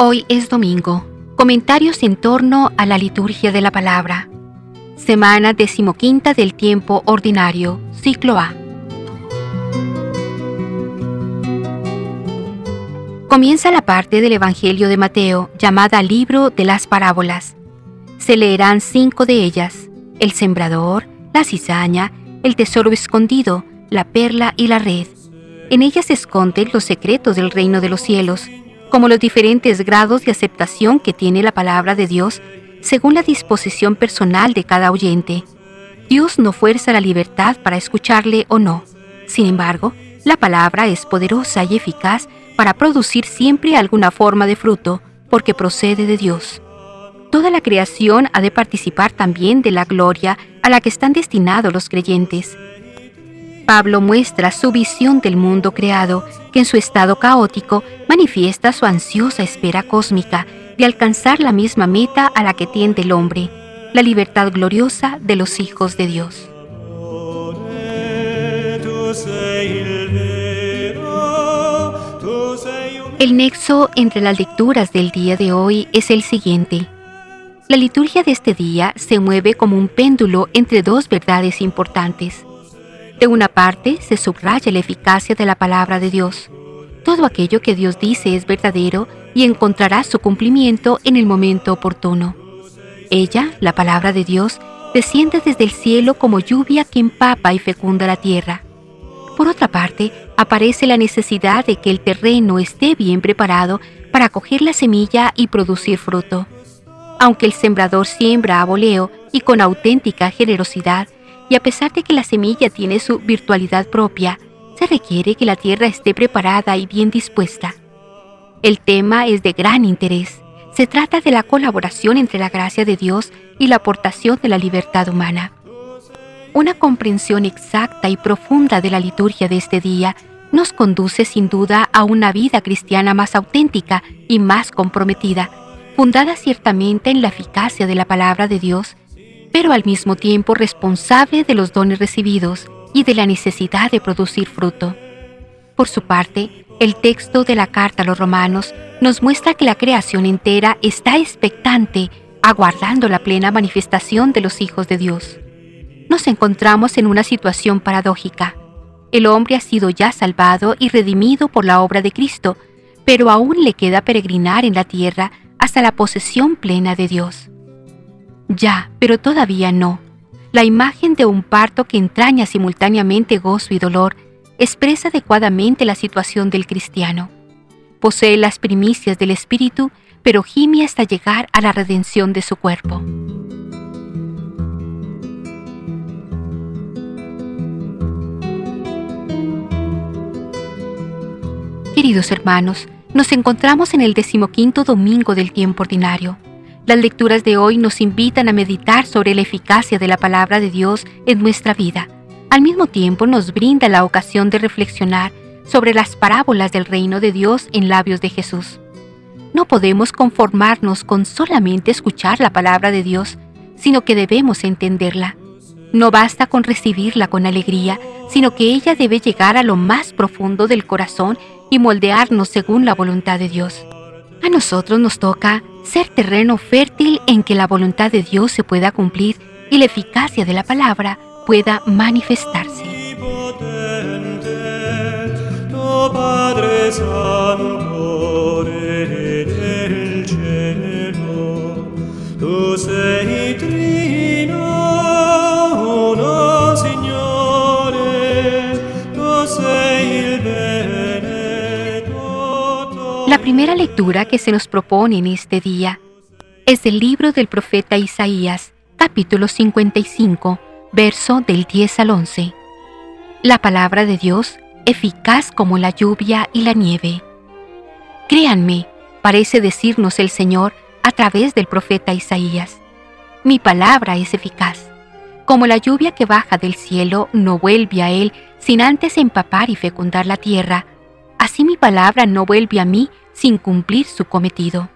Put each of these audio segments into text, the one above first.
Hoy es domingo. Comentarios en torno a la liturgia de la palabra. Semana decimoquinta del tiempo ordinario, ciclo A. Comienza la parte del Evangelio de Mateo llamada Libro de las Parábolas. Se leerán cinco de ellas, el sembrador, la cizaña, el tesoro escondido, la perla y la red. En ellas se esconden los secretos del reino de los cielos, como los diferentes grados de aceptación que tiene la palabra de Dios según la disposición personal de cada oyente. Dios no fuerza la libertad para escucharle o no. Sin embargo, la palabra es poderosa y eficaz para producir siempre alguna forma de fruto, porque procede de Dios. Toda la creación ha de participar también de la gloria a la que están destinados los creyentes. Pablo muestra su visión del mundo creado, que en su estado caótico manifiesta su ansiosa espera cósmica de alcanzar la misma meta a la que tiende el hombre, la libertad gloriosa de los hijos de Dios. El nexo entre las lecturas del día de hoy es el siguiente. La liturgia de este día se mueve como un péndulo entre dos verdades importantes. De una parte, se subraya la eficacia de la palabra de Dios. Todo aquello que Dios dice es verdadero y encontrará su cumplimiento en el momento oportuno. Ella, la palabra de Dios, desciende desde el cielo como lluvia que empapa y fecunda la tierra. Por otra parte, aparece la necesidad de que el terreno esté bien preparado para acoger la semilla y producir fruto. Aunque el sembrador siembra a voleo y con auténtica generosidad, y a pesar de que la semilla tiene su virtualidad propia, se requiere que la tierra esté preparada y bien dispuesta. El tema es de gran interés. Se trata de la colaboración entre la gracia de Dios y la aportación de la libertad humana. Una comprensión exacta y profunda de la liturgia de este día nos conduce sin duda a una vida cristiana más auténtica y más comprometida, fundada ciertamente en la eficacia de la palabra de Dios pero al mismo tiempo responsable de los dones recibidos y de la necesidad de producir fruto. Por su parte, el texto de la carta a los romanos nos muestra que la creación entera está expectante, aguardando la plena manifestación de los hijos de Dios. Nos encontramos en una situación paradójica. El hombre ha sido ya salvado y redimido por la obra de Cristo, pero aún le queda peregrinar en la tierra hasta la posesión plena de Dios. Ya, pero todavía no. La imagen de un parto que entraña simultáneamente gozo y dolor expresa adecuadamente la situación del cristiano. Posee las primicias del espíritu, pero gime hasta llegar a la redención de su cuerpo. Queridos hermanos, nos encontramos en el decimoquinto domingo del tiempo ordinario. Las lecturas de hoy nos invitan a meditar sobre la eficacia de la palabra de Dios en nuestra vida. Al mismo tiempo nos brinda la ocasión de reflexionar sobre las parábolas del reino de Dios en labios de Jesús. No podemos conformarnos con solamente escuchar la palabra de Dios, sino que debemos entenderla. No basta con recibirla con alegría, sino que ella debe llegar a lo más profundo del corazón y moldearnos según la voluntad de Dios. A nosotros nos toca ser terreno fértil en que la voluntad de Dios se pueda cumplir y la eficacia de la palabra pueda manifestarse. La primera lectura que se nos propone en este día es del libro del profeta Isaías, capítulo 55, verso del 10 al 11. La palabra de Dios, eficaz como la lluvia y la nieve. Créanme, parece decirnos el Señor a través del profeta Isaías. Mi palabra es eficaz. Como la lluvia que baja del cielo no vuelve a él sin antes empapar y fecundar la tierra, Así mi palabra no vuelve a mí sin cumplir su cometido.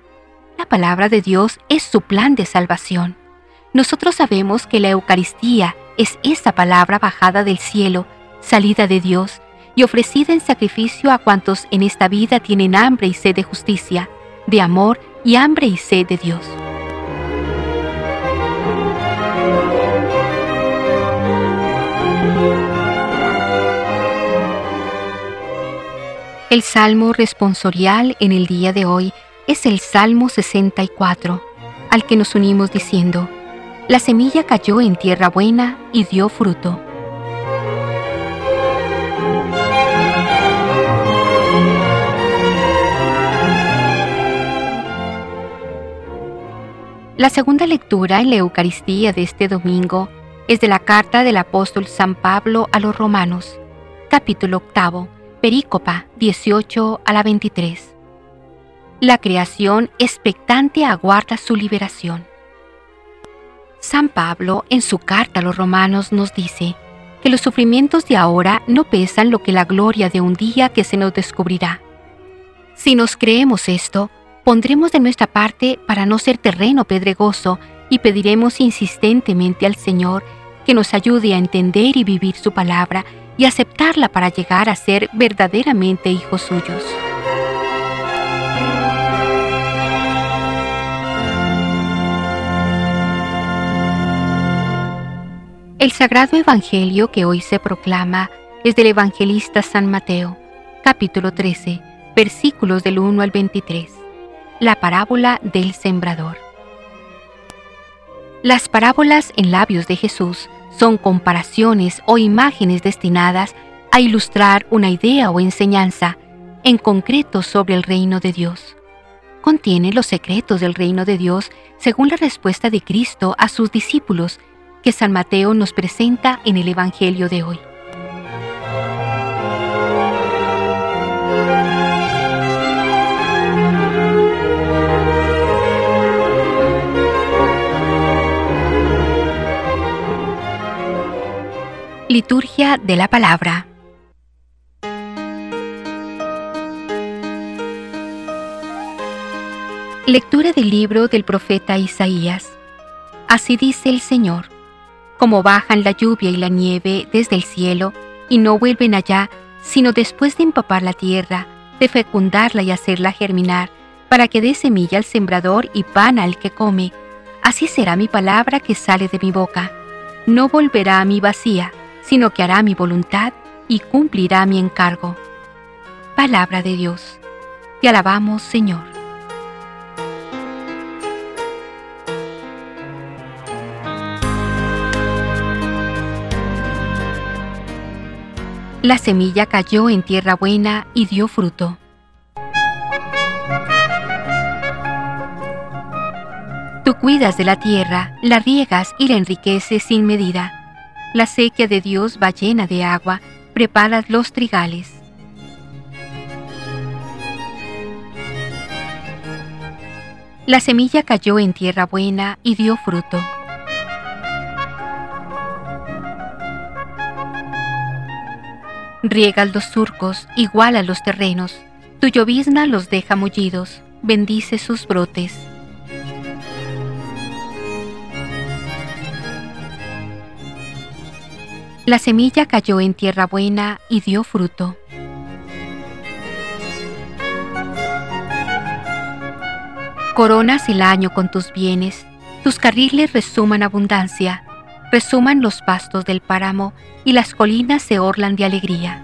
La palabra de Dios es su plan de salvación. Nosotros sabemos que la Eucaristía es esa palabra bajada del cielo, salida de Dios y ofrecida en sacrificio a cuantos en esta vida tienen hambre y sed de justicia, de amor y hambre y sed de Dios. El salmo responsorial en el día de hoy es el Salmo 64, al que nos unimos diciendo, La semilla cayó en tierra buena y dio fruto. La segunda lectura en la Eucaristía de este domingo es de la carta del apóstol San Pablo a los Romanos, capítulo octavo, perícopa 18 a la 23. La creación expectante aguarda su liberación. San Pablo en su carta a los romanos nos dice que los sufrimientos de ahora no pesan lo que la gloria de un día que se nos descubrirá. Si nos creemos esto, pondremos de nuestra parte para no ser terreno pedregoso y pediremos insistentemente al Señor que nos ayude a entender y vivir su palabra y aceptarla para llegar a ser verdaderamente hijos suyos. El sagrado Evangelio que hoy se proclama es del evangelista San Mateo, capítulo 13, versículos del 1 al 23 la parábola del sembrador. Las parábolas en labios de Jesús son comparaciones o imágenes destinadas a ilustrar una idea o enseñanza en concreto sobre el reino de Dios. Contiene los secretos del reino de Dios según la respuesta de Cristo a sus discípulos que San Mateo nos presenta en el Evangelio de hoy. Liturgia de la Palabra. Lectura del libro del profeta Isaías. Así dice el Señor, como bajan la lluvia y la nieve desde el cielo y no vuelven allá, sino después de empapar la tierra, de fecundarla y hacerla germinar, para que dé semilla al sembrador y pan al que come, así será mi palabra que sale de mi boca. No volverá a mi vacía sino que hará mi voluntad y cumplirá mi encargo. Palabra de Dios. Te alabamos, Señor. La semilla cayó en tierra buena y dio fruto. Tú cuidas de la tierra, la riegas y la enriqueces sin medida la sequía de Dios va llena de agua, preparas los trigales. La semilla cayó en tierra buena y dio fruto. Riegas los surcos, igual los terrenos, tu llovizna los deja mullidos, bendice sus brotes. La semilla cayó en tierra buena y dio fruto. Coronas el año con tus bienes, tus carriles resuman abundancia, resuman los pastos del páramo y las colinas se orlan de alegría.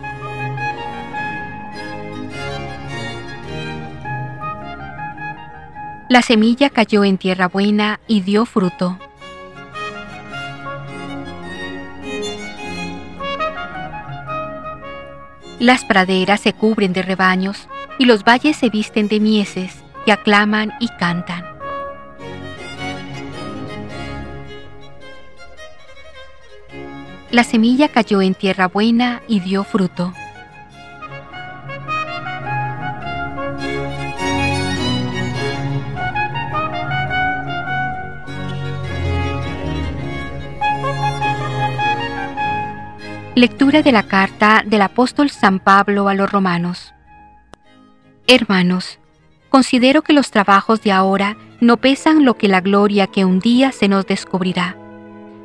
La semilla cayó en tierra buena y dio fruto. Las praderas se cubren de rebaños y los valles se visten de mieses que aclaman y cantan. La semilla cayó en tierra buena y dio fruto. Lectura de la carta del apóstol San Pablo a los romanos. Hermanos, considero que los trabajos de ahora no pesan lo que la gloria que un día se nos descubrirá,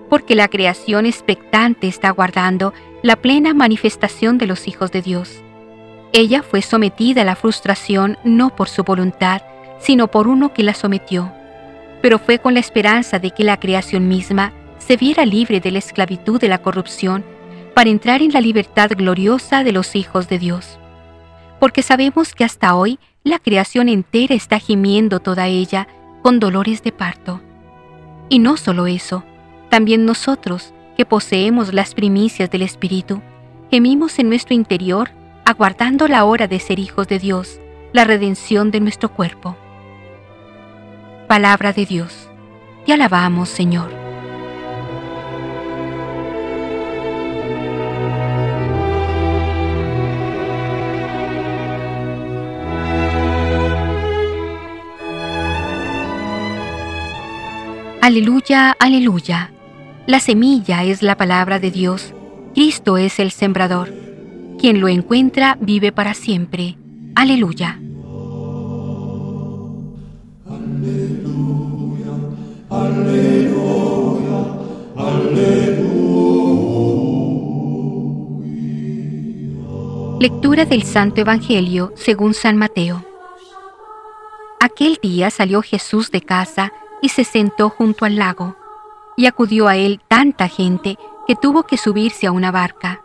porque la creación expectante está guardando la plena manifestación de los hijos de Dios. Ella fue sometida a la frustración no por su voluntad, sino por uno que la sometió, pero fue con la esperanza de que la creación misma se viera libre de la esclavitud de la corrupción para entrar en la libertad gloriosa de los hijos de Dios. Porque sabemos que hasta hoy la creación entera está gimiendo toda ella con dolores de parto. Y no solo eso, también nosotros, que poseemos las primicias del Espíritu, gemimos en nuestro interior, aguardando la hora de ser hijos de Dios, la redención de nuestro cuerpo. Palabra de Dios. Te alabamos, Señor. Aleluya, aleluya. La semilla es la palabra de Dios. Cristo es el sembrador. Quien lo encuentra vive para siempre. Aleluya. Aleluya, aleluya, aleluya. Lectura del Santo Evangelio según San Mateo. Aquel día salió Jesús de casa y se sentó junto al lago, y acudió a él tanta gente que tuvo que subirse a una barca.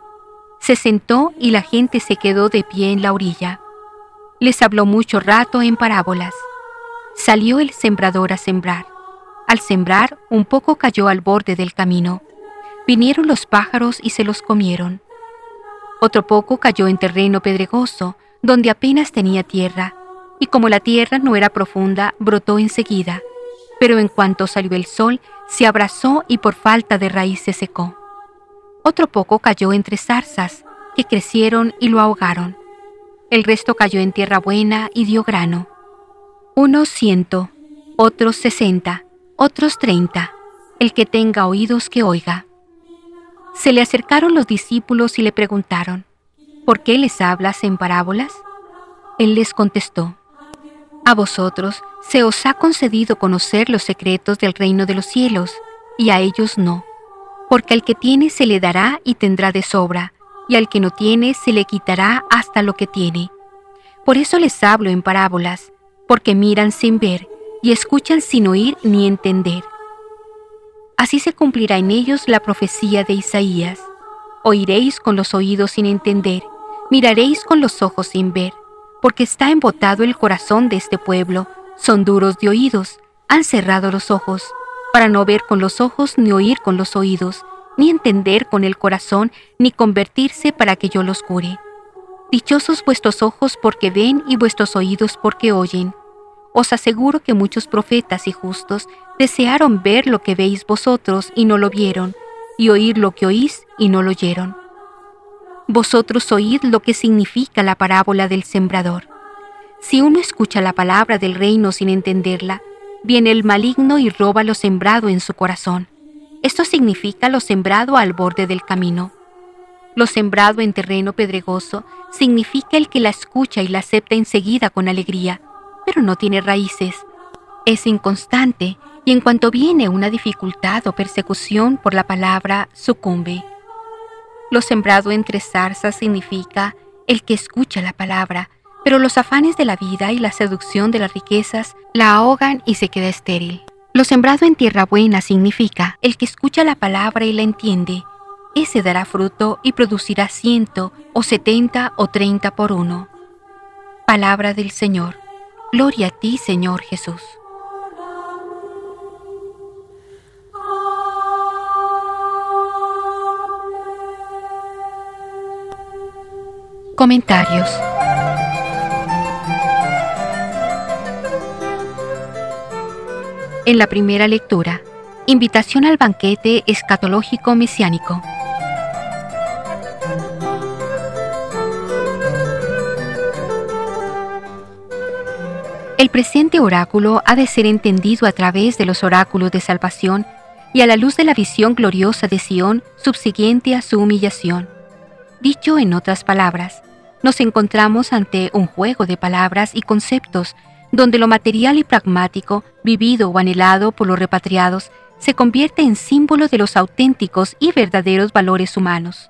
Se sentó y la gente se quedó de pie en la orilla. Les habló mucho rato en parábolas. Salió el sembrador a sembrar. Al sembrar, un poco cayó al borde del camino. Vinieron los pájaros y se los comieron. Otro poco cayó en terreno pedregoso, donde apenas tenía tierra, y como la tierra no era profunda, brotó enseguida pero en cuanto salió el sol, se abrazó y por falta de raíz se secó. Otro poco cayó entre zarzas, que crecieron y lo ahogaron. El resto cayó en tierra buena y dio grano. Unos ciento, otros sesenta, otros treinta. El que tenga oídos que oiga. Se le acercaron los discípulos y le preguntaron, ¿por qué les hablas en parábolas? Él les contestó, a vosotros se os ha concedido conocer los secretos del reino de los cielos, y a ellos no, porque al que tiene se le dará y tendrá de sobra, y al que no tiene se le quitará hasta lo que tiene. Por eso les hablo en parábolas, porque miran sin ver, y escuchan sin oír ni entender. Así se cumplirá en ellos la profecía de Isaías. Oiréis con los oídos sin entender, miraréis con los ojos sin ver porque está embotado el corazón de este pueblo, son duros de oídos, han cerrado los ojos, para no ver con los ojos ni oír con los oídos, ni entender con el corazón, ni convertirse para que yo los cure. Dichosos vuestros ojos porque ven y vuestros oídos porque oyen. Os aseguro que muchos profetas y justos desearon ver lo que veis vosotros y no lo vieron, y oír lo que oís y no lo oyeron. Vosotros oíd lo que significa la parábola del sembrador. Si uno escucha la palabra del reino sin entenderla, viene el maligno y roba lo sembrado en su corazón. Esto significa lo sembrado al borde del camino. Lo sembrado en terreno pedregoso significa el que la escucha y la acepta enseguida con alegría, pero no tiene raíces. Es inconstante y en cuanto viene una dificultad o persecución por la palabra, sucumbe. Lo sembrado entre zarzas significa el que escucha la palabra, pero los afanes de la vida y la seducción de las riquezas la ahogan y se queda estéril. Lo sembrado en tierra buena significa el que escucha la palabra y la entiende. Ese dará fruto y producirá ciento o setenta o treinta por uno. Palabra del Señor. Gloria a ti, Señor Jesús. Comentarios. En la primera lectura, invitación al banquete escatológico mesiánico. El presente oráculo ha de ser entendido a través de los oráculos de salvación y a la luz de la visión gloriosa de Sión subsiguiente a su humillación. Dicho en otras palabras, nos encontramos ante un juego de palabras y conceptos donde lo material y pragmático, vivido o anhelado por los repatriados, se convierte en símbolo de los auténticos y verdaderos valores humanos.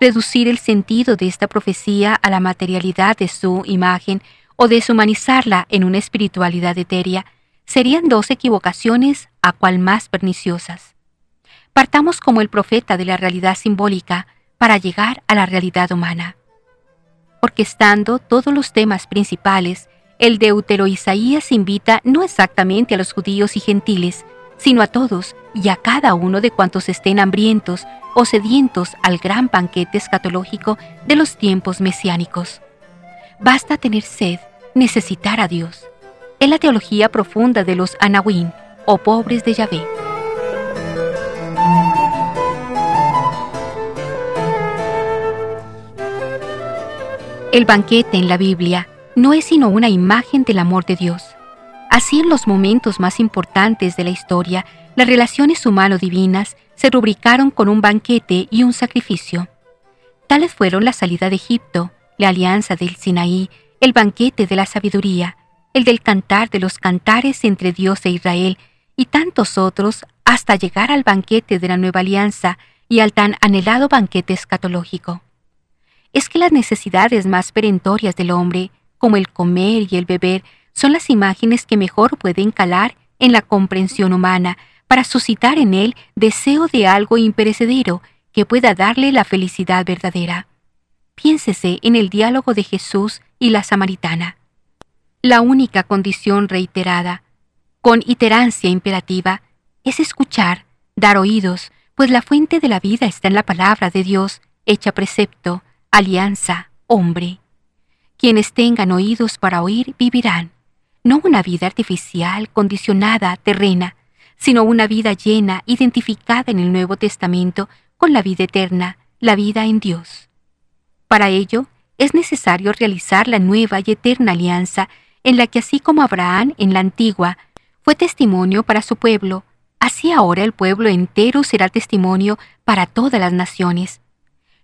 Reducir el sentido de esta profecía a la materialidad de su imagen o deshumanizarla en una espiritualidad etérea serían dos equivocaciones a cual más perniciosas. Partamos como el profeta de la realidad simbólica para llegar a la realidad humana. Orquestando todos los temas principales, el deutero Isaías invita no exactamente a los judíos y gentiles, sino a todos y a cada uno de cuantos estén hambrientos o sedientos al gran banquete escatológico de los tiempos mesiánicos. Basta tener sed, necesitar a Dios. Es la teología profunda de los Anahuín, o pobres de Yahvé. El banquete en la Biblia no es sino una imagen del amor de Dios. Así en los momentos más importantes de la historia, las relaciones humano-divinas se rubricaron con un banquete y un sacrificio. Tales fueron la salida de Egipto, la alianza del Sinaí, el banquete de la sabiduría, el del cantar de los cantares entre Dios e Israel, y tantos otros hasta llegar al banquete de la nueva alianza y al tan anhelado banquete escatológico. Es que las necesidades más perentorias del hombre, como el comer y el beber, son las imágenes que mejor pueden calar en la comprensión humana para suscitar en él deseo de algo imperecedero que pueda darle la felicidad verdadera. Piénsese en el diálogo de Jesús y la samaritana. La única condición reiterada, con iterancia imperativa, es escuchar, dar oídos, pues la fuente de la vida está en la palabra de Dios, hecha precepto, alianza, hombre. Quienes tengan oídos para oír vivirán no una vida artificial, condicionada, terrena, sino una vida llena, identificada en el Nuevo Testamento con la vida eterna, la vida en Dios. Para ello, es necesario realizar la nueva y eterna alianza en la que así como Abraham en la antigua fue testimonio para su pueblo, así ahora el pueblo entero será testimonio para todas las naciones.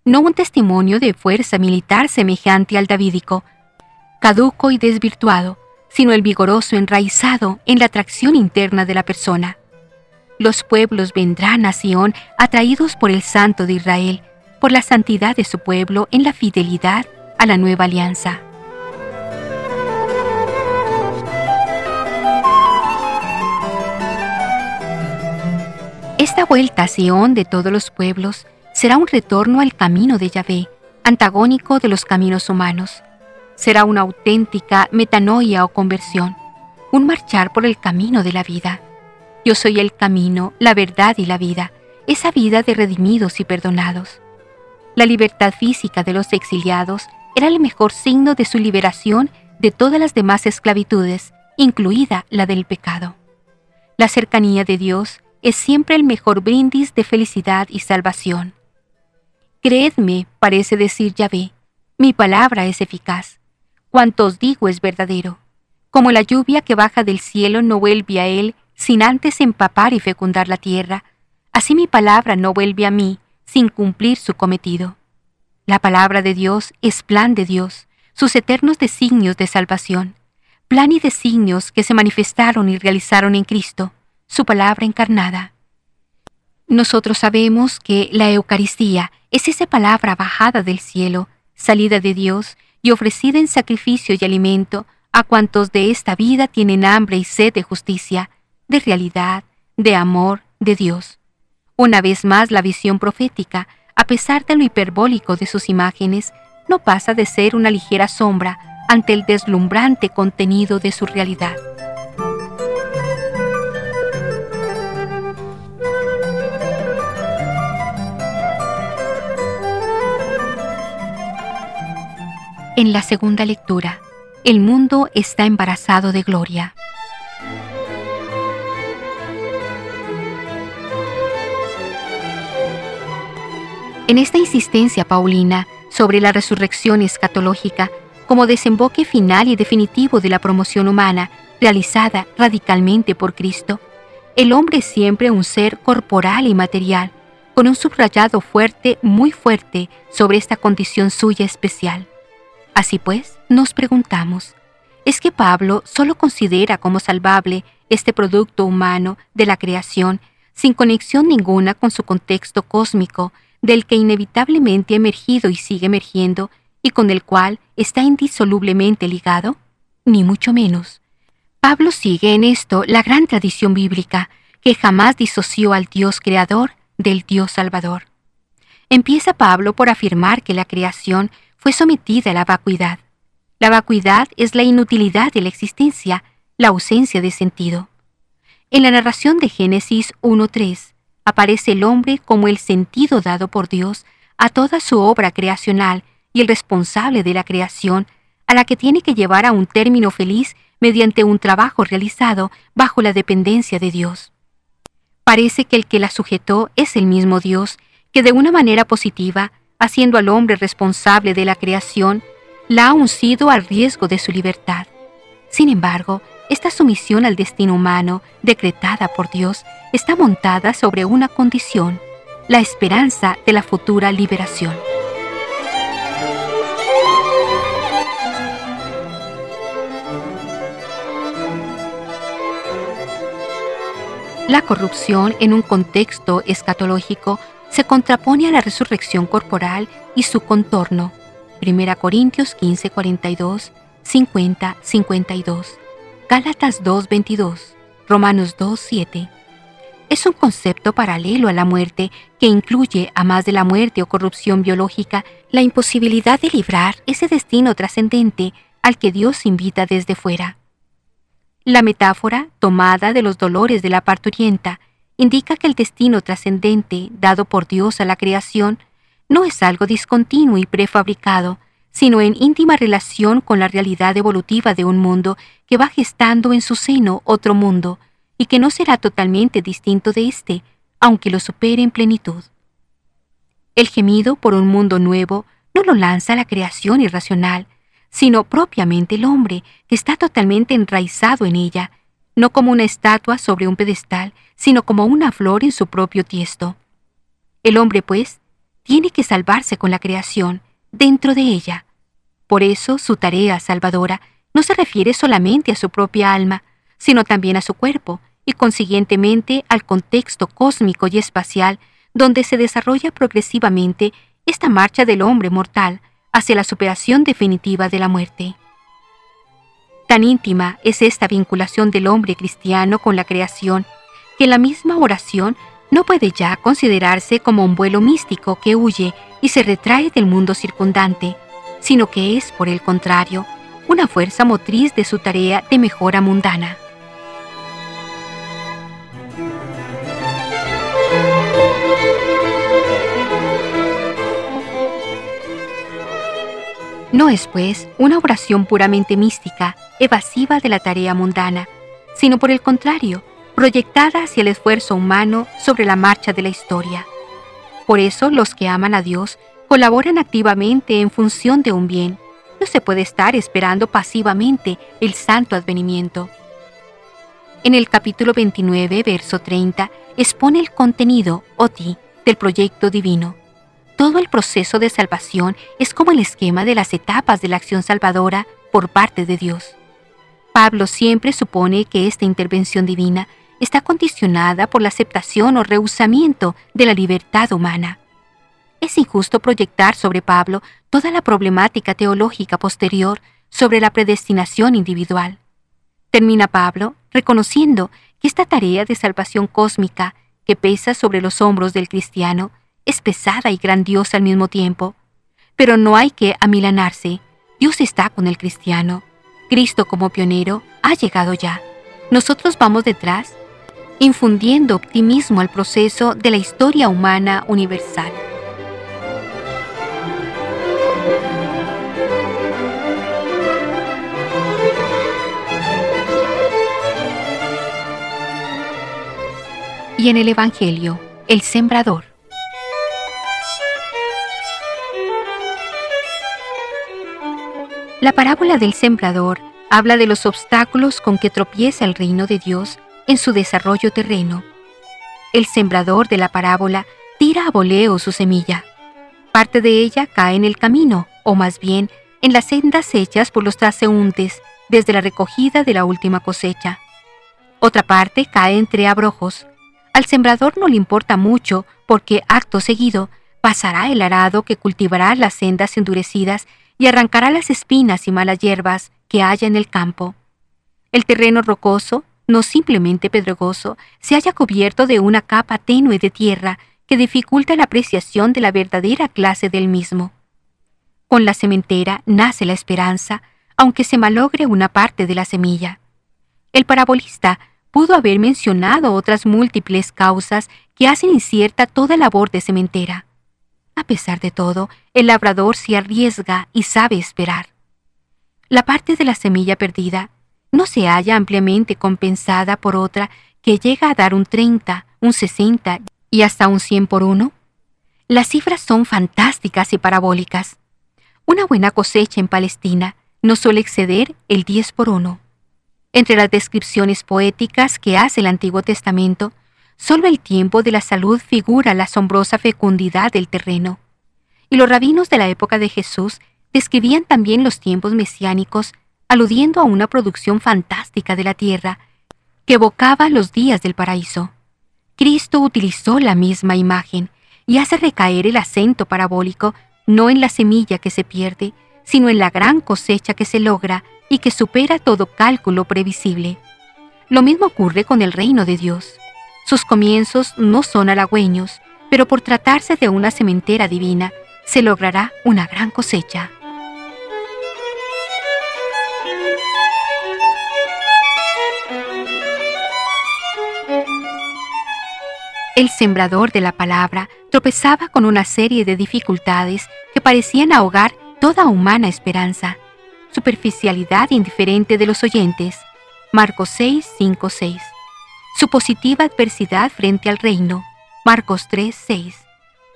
No un testimonio de fuerza militar semejante al davídico, caduco y desvirtuado, sino el vigoroso enraizado en la atracción interna de la persona. Los pueblos vendrán a Sión atraídos por el Santo de Israel, por la santidad de su pueblo en la fidelidad a la nueva alianza. Esta vuelta a Sión de todos los pueblos será un retorno al camino de Yahvé, antagónico de los caminos humanos será una auténtica metanoia o conversión, un marchar por el camino de la vida. Yo soy el camino, la verdad y la vida, esa vida de redimidos y perdonados. La libertad física de los exiliados era el mejor signo de su liberación de todas las demás esclavitudes, incluida la del pecado. La cercanía de Dios es siempre el mejor brindis de felicidad y salvación. Creedme, parece decir Yahvé, mi palabra es eficaz. Cuanto os digo es verdadero. Como la lluvia que baja del cielo no vuelve a él sin antes empapar y fecundar la tierra, así mi palabra no vuelve a mí sin cumplir su cometido. La palabra de Dios es plan de Dios, sus eternos designios de salvación, plan y designios que se manifestaron y realizaron en Cristo, su palabra encarnada. Nosotros sabemos que la Eucaristía es esa palabra bajada del cielo, salida de Dios, y ofrecida en sacrificio y alimento a cuantos de esta vida tienen hambre y sed de justicia, de realidad, de amor, de Dios. Una vez más la visión profética, a pesar de lo hiperbólico de sus imágenes, no pasa de ser una ligera sombra ante el deslumbrante contenido de su realidad. En la segunda lectura, el mundo está embarazado de gloria. En esta insistencia paulina sobre la resurrección escatológica como desemboque final y definitivo de la promoción humana realizada radicalmente por Cristo, el hombre es siempre un ser corporal y material, con un subrayado fuerte, muy fuerte, sobre esta condición suya especial. Así pues, nos preguntamos, ¿es que Pablo solo considera como salvable este producto humano de la creación sin conexión ninguna con su contexto cósmico, del que inevitablemente ha emergido y sigue emergiendo y con el cual está indisolublemente ligado? ni mucho menos. Pablo sigue en esto la gran tradición bíblica, que jamás disoció al Dios creador del Dios salvador. Empieza Pablo por afirmar que la creación fue sometida a la vacuidad. La vacuidad es la inutilidad de la existencia, la ausencia de sentido. En la narración de Génesis 1.3 aparece el hombre como el sentido dado por Dios a toda su obra creacional y el responsable de la creación, a la que tiene que llevar a un término feliz mediante un trabajo realizado bajo la dependencia de Dios. Parece que el que la sujetó es el mismo Dios, que de una manera positiva, haciendo al hombre responsable de la creación, la ha uncido al riesgo de su libertad. Sin embargo, esta sumisión al destino humano, decretada por Dios, está montada sobre una condición, la esperanza de la futura liberación. La corrupción en un contexto escatológico se contrapone a la resurrección corporal y su contorno. 1 Corintios 15, 42, 50, 52, Gálatas 2, 22, Romanos 2, 7. Es un concepto paralelo a la muerte que incluye, a más de la muerte o corrupción biológica, la imposibilidad de librar ese destino trascendente al que Dios invita desde fuera. La metáfora, tomada de los dolores de la parturienta, indica que el destino trascendente dado por Dios a la creación no es algo discontinuo y prefabricado, sino en íntima relación con la realidad evolutiva de un mundo que va gestando en su seno otro mundo, y que no será totalmente distinto de éste, aunque lo supere en plenitud. El gemido por un mundo nuevo no lo lanza la creación irracional, sino propiamente el hombre, que está totalmente enraizado en ella, no como una estatua sobre un pedestal, sino como una flor en su propio tiesto. El hombre, pues, tiene que salvarse con la creación, dentro de ella. Por eso su tarea salvadora no se refiere solamente a su propia alma, sino también a su cuerpo, y consiguientemente al contexto cósmico y espacial donde se desarrolla progresivamente esta marcha del hombre mortal hacia la superación definitiva de la muerte. Tan íntima es esta vinculación del hombre cristiano con la creación que la misma oración no puede ya considerarse como un vuelo místico que huye y se retrae del mundo circundante, sino que es, por el contrario, una fuerza motriz de su tarea de mejora mundana. No es, pues, una oración puramente mística, evasiva de la tarea mundana, sino por el contrario, proyectada hacia el esfuerzo humano sobre la marcha de la historia. Por eso los que aman a Dios colaboran activamente en función de un bien. No se puede estar esperando pasivamente el santo advenimiento. En el capítulo 29, verso 30, expone el contenido, oti, del proyecto divino. Todo el proceso de salvación es como el esquema de las etapas de la acción salvadora por parte de Dios. Pablo siempre supone que esta intervención divina está condicionada por la aceptación o rehusamiento de la libertad humana. Es injusto proyectar sobre Pablo toda la problemática teológica posterior sobre la predestinación individual. Termina Pablo reconociendo que esta tarea de salvación cósmica que pesa sobre los hombros del cristiano es pesada y grandiosa al mismo tiempo. Pero no hay que amilanarse. Dios está con el cristiano. Cristo como pionero ha llegado ya. Nosotros vamos detrás infundiendo optimismo al proceso de la historia humana universal. Y en el Evangelio, el sembrador. La parábola del sembrador habla de los obstáculos con que tropieza el reino de Dios en su desarrollo terreno. El sembrador de la parábola tira a voleo su semilla. Parte de ella cae en el camino, o más bien en las sendas hechas por los transeúntes desde la recogida de la última cosecha. Otra parte cae entre abrojos. Al sembrador no le importa mucho porque acto seguido pasará el arado que cultivará las sendas endurecidas y arrancará las espinas y malas hierbas que haya en el campo. El terreno rocoso, no simplemente pedregoso, se haya cubierto de una capa tenue de tierra que dificulta la apreciación de la verdadera clase del mismo. Con la sementera nace la esperanza, aunque se malogre una parte de la semilla. El parabolista pudo haber mencionado otras múltiples causas que hacen incierta toda labor de sementera. A pesar de todo, el labrador se arriesga y sabe esperar. La parte de la semilla perdida no se halla ampliamente compensada por otra que llega a dar un 30, un 60 y hasta un 100 por uno. Las cifras son fantásticas y parabólicas. Una buena cosecha en Palestina no suele exceder el 10 por uno. Entre las descripciones poéticas que hace el Antiguo Testamento, solo el tiempo de la salud figura la asombrosa fecundidad del terreno. Y los rabinos de la época de Jesús describían también los tiempos mesiánicos, aludiendo a una producción fantástica de la tierra que evocaba los días del paraíso. Cristo utilizó la misma imagen y hace recaer el acento parabólico no en la semilla que se pierde, sino en la gran cosecha que se logra y que supera todo cálculo previsible. Lo mismo ocurre con el reino de Dios. Sus comienzos no son halagüeños, pero por tratarse de una sementera divina, se logrará una gran cosecha. El sembrador de la palabra tropezaba con una serie de dificultades que parecían ahogar toda humana esperanza. Superficialidad indiferente de los oyentes. Marcos 6, 5, 6. Su positiva adversidad frente al reino. Marcos 3, 6.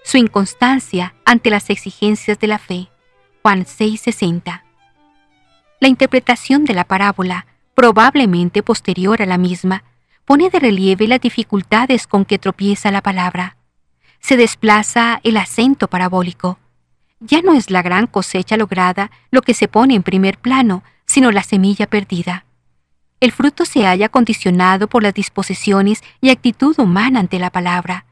Su inconstancia ante las exigencias de la fe. Juan 6, 60. La interpretación de la parábola, probablemente posterior a la misma, pone de relieve las dificultades con que tropieza la palabra. Se desplaza el acento parabólico. Ya no es la gran cosecha lograda lo que se pone en primer plano, sino la semilla perdida. El fruto se halla condicionado por las disposiciones y actitud humana ante la palabra.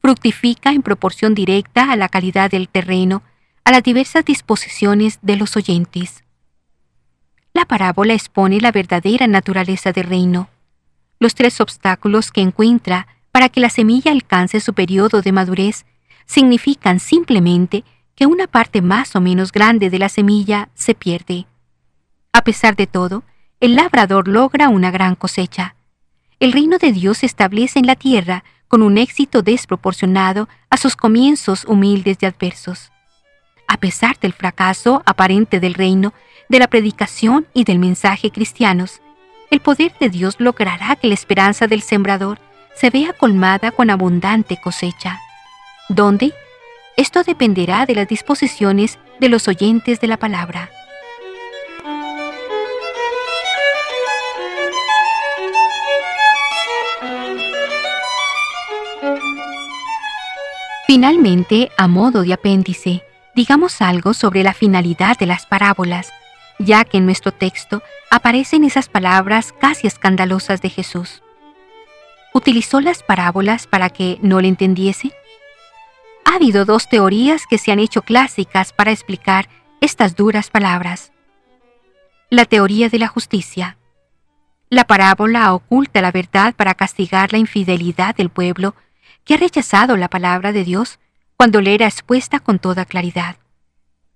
Fructifica en proporción directa a la calidad del terreno, a las diversas disposiciones de los oyentes. La parábola expone la verdadera naturaleza del reino los tres obstáculos que encuentra para que la semilla alcance su periodo de madurez significan simplemente que una parte más o menos grande de la semilla se pierde. A pesar de todo, el labrador logra una gran cosecha. El reino de Dios se establece en la tierra con un éxito desproporcionado a sus comienzos humildes y adversos. A pesar del fracaso aparente del reino, de la predicación y del mensaje cristianos, el poder de Dios logrará que la esperanza del sembrador se vea colmada con abundante cosecha. ¿Dónde? Esto dependerá de las disposiciones de los oyentes de la palabra. Finalmente, a modo de apéndice, digamos algo sobre la finalidad de las parábolas ya que en nuestro texto aparecen esas palabras casi escandalosas de Jesús. ¿Utilizó las parábolas para que no le entendiese? Ha habido dos teorías que se han hecho clásicas para explicar estas duras palabras. La teoría de la justicia. La parábola oculta la verdad para castigar la infidelidad del pueblo que ha rechazado la palabra de Dios cuando le era expuesta con toda claridad.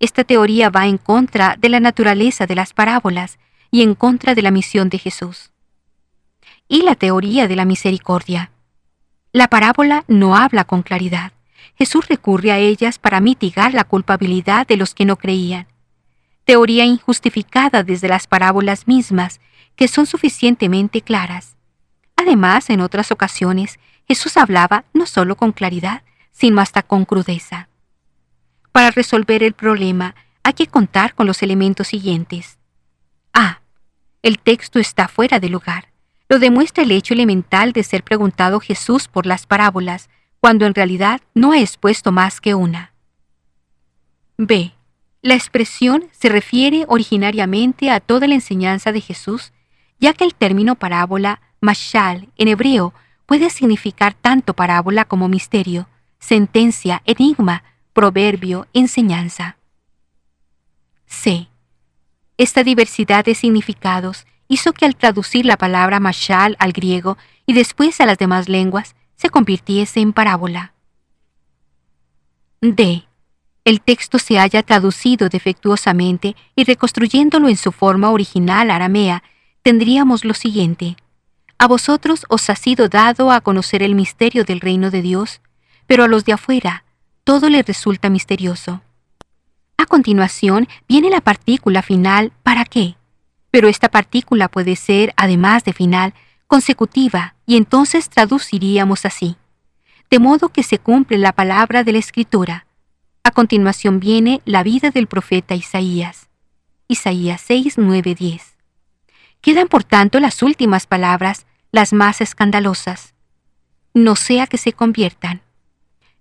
Esta teoría va en contra de la naturaleza de las parábolas y en contra de la misión de Jesús. Y la teoría de la misericordia. La parábola no habla con claridad. Jesús recurre a ellas para mitigar la culpabilidad de los que no creían. Teoría injustificada desde las parábolas mismas, que son suficientemente claras. Además, en otras ocasiones, Jesús hablaba no solo con claridad, sino hasta con crudeza. Para resolver el problema hay que contar con los elementos siguientes. A. El texto está fuera de lugar. Lo demuestra el hecho elemental de ser preguntado Jesús por las parábolas, cuando en realidad no ha expuesto más que una. B. La expresión se refiere originariamente a toda la enseñanza de Jesús, ya que el término parábola, mashal, en hebreo, puede significar tanto parábola como misterio, sentencia, enigma, proverbio, enseñanza. C. Esta diversidad de significados hizo que al traducir la palabra mashal al griego y después a las demás lenguas, se convirtiese en parábola. D. El texto se haya traducido defectuosamente y reconstruyéndolo en su forma original aramea, tendríamos lo siguiente. A vosotros os ha sido dado a conocer el misterio del reino de Dios, pero a los de afuera todo les resulta misterioso. A continuación viene la partícula final ¿para qué? Pero esta partícula puede ser, además de final, consecutiva, y entonces traduciríamos así. De modo que se cumple la palabra de la Escritura. A continuación viene la vida del profeta Isaías. Isaías 6, 9, 10. Quedan por tanto las últimas palabras, las más escandalosas. No sea que se conviertan.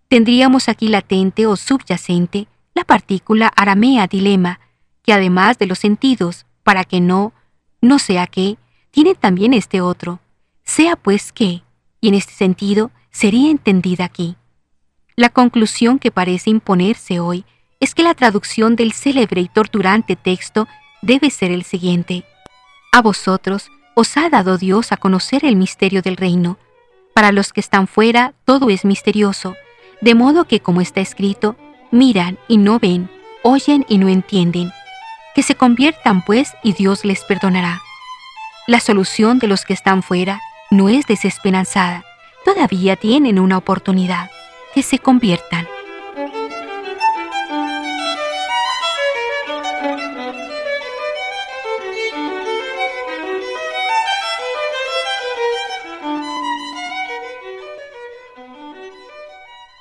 Tendríamos aquí latente o subyacente la partícula aramea dilema, que además de los sentidos, para que no, no sea que, tiene también este otro, sea pues que, y en este sentido sería entendida aquí. La conclusión que parece imponerse hoy es que la traducción del célebre y torturante texto debe ser el siguiente. A vosotros os ha dado Dios a conocer el misterio del reino. Para los que están fuera todo es misterioso, de modo que como está escrito, miran y no ven, oyen y no entienden. Que se conviertan pues y Dios les perdonará. La solución de los que están fuera no es desesperanzada. Todavía tienen una oportunidad. Que se conviertan.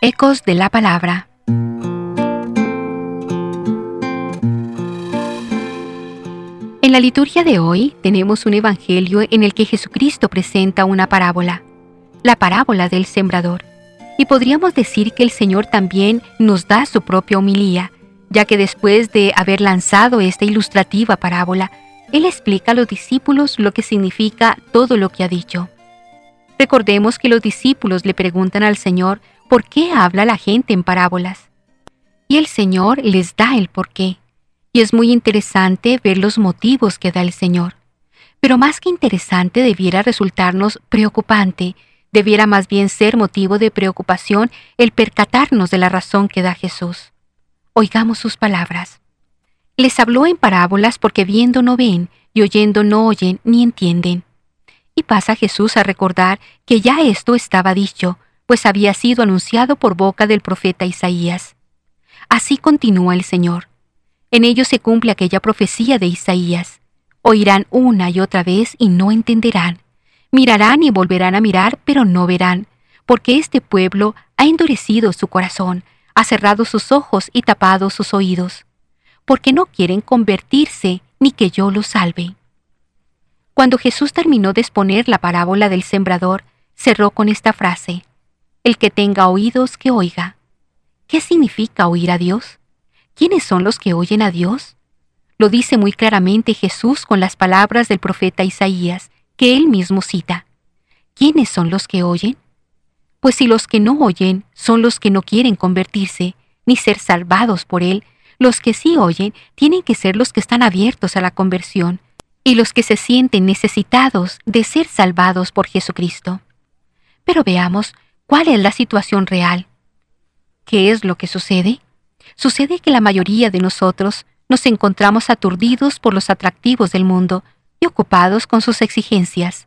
Ecos de la Palabra En la liturgia de hoy tenemos un evangelio en el que Jesucristo presenta una parábola, la parábola del sembrador. Y podríamos decir que el Señor también nos da su propia homilía, ya que después de haber lanzado esta ilustrativa parábola, Él explica a los discípulos lo que significa todo lo que ha dicho. Recordemos que los discípulos le preguntan al Señor por qué habla la gente en parábolas. Y el Señor les da el porqué y es muy interesante ver los motivos que da el Señor. Pero más que interesante debiera resultarnos preocupante, debiera más bien ser motivo de preocupación el percatarnos de la razón que da Jesús. Oigamos sus palabras. Les habló en parábolas porque viendo no ven y oyendo no oyen ni entienden. Y pasa Jesús a recordar que ya esto estaba dicho, pues había sido anunciado por boca del profeta Isaías. Así continúa el Señor. En ellos se cumple aquella profecía de Isaías. Oirán una y otra vez y no entenderán. Mirarán y volverán a mirar, pero no verán, porque este pueblo ha endurecido su corazón, ha cerrado sus ojos y tapado sus oídos, porque no quieren convertirse ni que yo los salve. Cuando Jesús terminó de exponer la parábola del sembrador, cerró con esta frase, El que tenga oídos, que oiga. ¿Qué significa oír a Dios? ¿quiénes son los que oyen a Dios? Lo dice muy claramente Jesús con las palabras del profeta Isaías, que él mismo cita. ¿Quiénes son los que oyen? Pues si los que no oyen son los que no quieren convertirse, ni ser salvados por él, los que sí oyen tienen que ser los que están abiertos a la conversión, y los que se sienten necesitados de ser salvados por Jesucristo. Pero veamos cuál es la situación real. ¿Qué es lo que sucede? Sucede que la mayoría de nosotros nos encontramos aturdidos por los atractivos del mundo y ocupados con sus exigencias.